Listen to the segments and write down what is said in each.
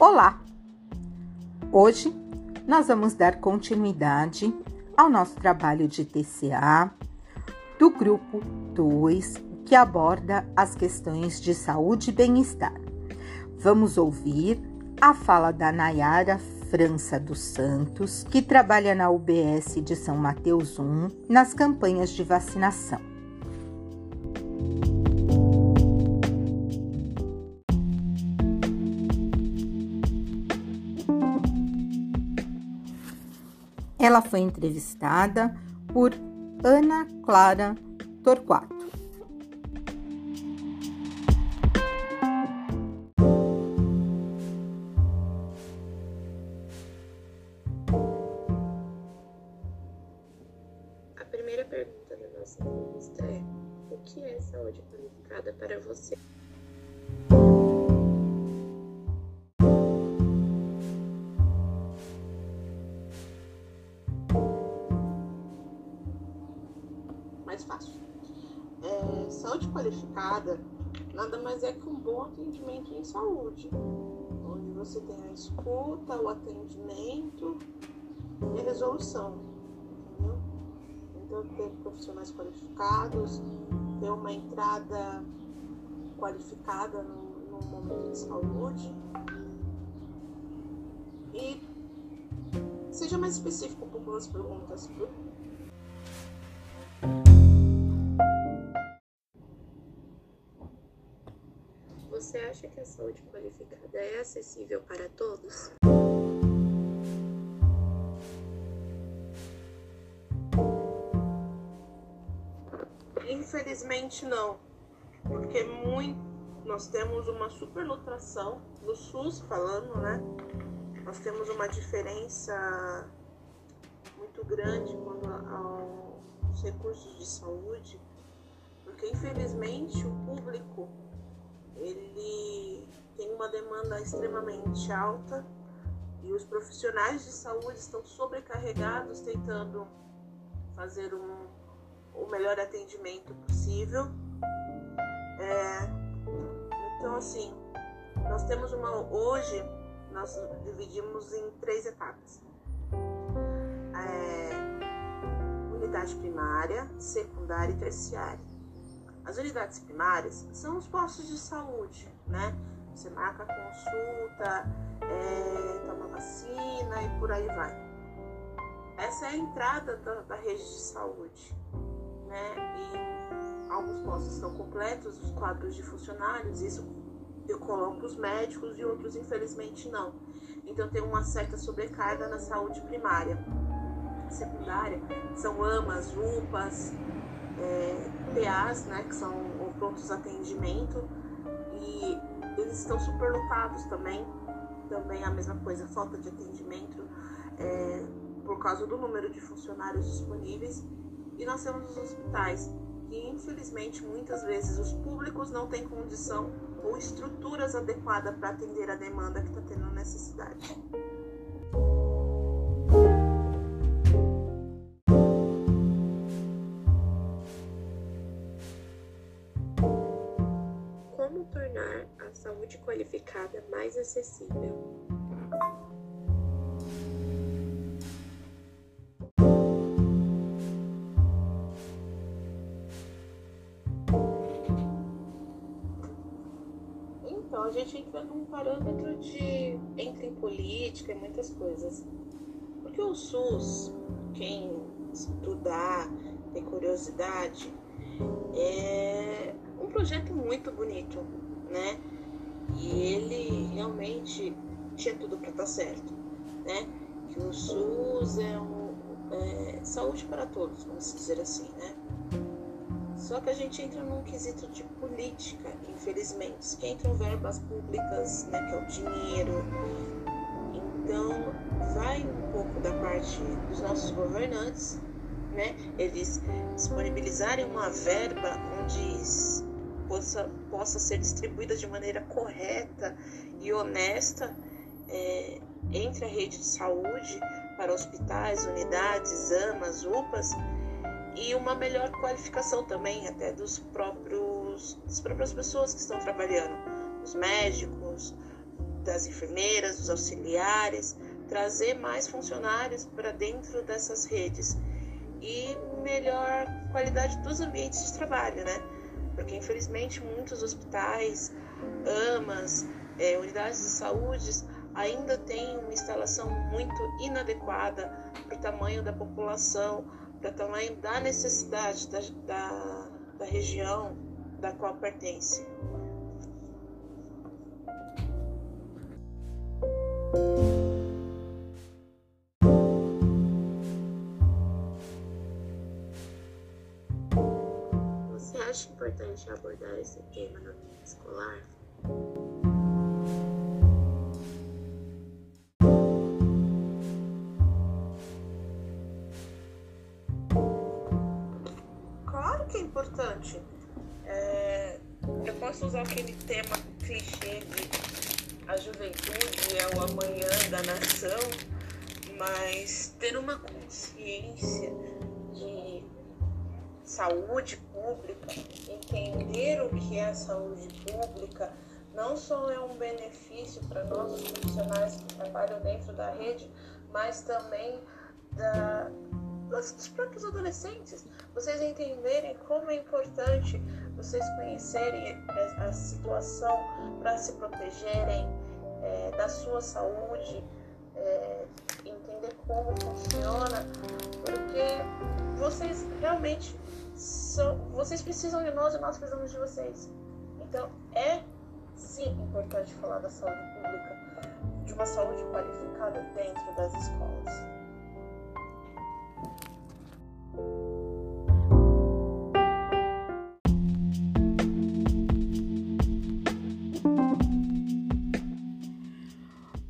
Olá! Hoje nós vamos dar continuidade ao nosso trabalho de TCA do grupo 2, que aborda as questões de saúde e bem-estar. Vamos ouvir a fala da Nayara França dos Santos, que trabalha na UBS de São Mateus 1 nas campanhas de vacinação. Ela foi entrevistada por Ana Clara Torquato. A primeira pergunta da nossa entrevista é: o que é saúde qualificada para você? Qualificada nada mais é que um bom atendimento em saúde, onde você tem a escuta, o atendimento e a resolução, entendeu? Então, ter profissionais qualificados, ter uma entrada qualificada no, no momento de saúde e seja mais específico um pouco perguntas, Você acha que a saúde qualificada é acessível para todos? Infelizmente não, porque muito, nós temos uma superlotação no SUS falando, né? Nós temos uma diferença muito grande quanto aos recursos de saúde, porque infelizmente o público ele tem uma demanda extremamente alta e os profissionais de saúde estão sobrecarregados tentando fazer um, o melhor atendimento possível. É, então, assim, nós temos uma. Hoje, nós dividimos em três etapas: é, unidade primária, secundária e terciária. As unidades primárias são os postos de saúde, né? Você marca consulta, é, toma vacina e por aí vai. Essa é a entrada da, da rede de saúde, né? E alguns postos estão completos, os quadros de funcionários, isso eu coloco os médicos e outros infelizmente não. Então tem uma certa sobrecarga na saúde primária. Secundária são AMAs, UPAs, é, PAs, né, que são o prontos atendimento, e eles estão superlotados também, também a mesma coisa, falta de atendimento é, por causa do número de funcionários disponíveis. E nós temos os hospitais, que infelizmente muitas vezes os públicos não têm condição ou estruturas adequadas para atender a demanda que está tendo necessidade. Mais acessível? Então, a gente entra num parâmetro de. entra em política e muitas coisas. Porque o SUS, quem estudar, tem curiosidade, é um projeto muito bonito, né? E ele realmente tinha tudo para estar certo, né? Que o SUS é, um, é saúde para todos, vamos dizer assim, né? Só que a gente entra num quesito de política, infelizmente, que entram verbas públicas, né, que é o dinheiro. Então, vai um pouco da parte dos nossos governantes, né, eles disponibilizarem uma verba onde possa, possa ser distribuída de maneira correta e honesta é, entre a rede de saúde para hospitais, unidades, AMAs, UPAs e uma melhor qualificação também até dos próprios das próprias pessoas que estão trabalhando, os médicos, das enfermeiras, dos auxiliares, trazer mais funcionários para dentro dessas redes. E melhor qualidade dos ambientes de trabalho, né? Porque infelizmente muitos hospitais, AMAs, é, unidades de saúde ainda têm uma instalação muito inadequada para o tamanho da população, para o tamanho da necessidade da, da, da região da qual pertence. Você acha importante abordar esse tema no ambiente escolar? Claro que é importante. É, eu posso usar aquele tema clichê de a juventude é o amanhã da nação, mas ter uma consciência de saúde pública, entender o que é saúde pública, não só é um benefício para nós, os profissionais que trabalham dentro da rede, mas também da, dos próprios adolescentes. Vocês entenderem como é importante vocês conhecerem a, situação para se protegerem é, da sua saúde, é, entender como funciona, porque vocês realmente vocês precisam de nós e nós precisamos de vocês. Então é sim importante falar da saúde pública, de uma saúde qualificada dentro das escolas.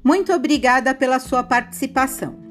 Muito obrigada pela sua participação.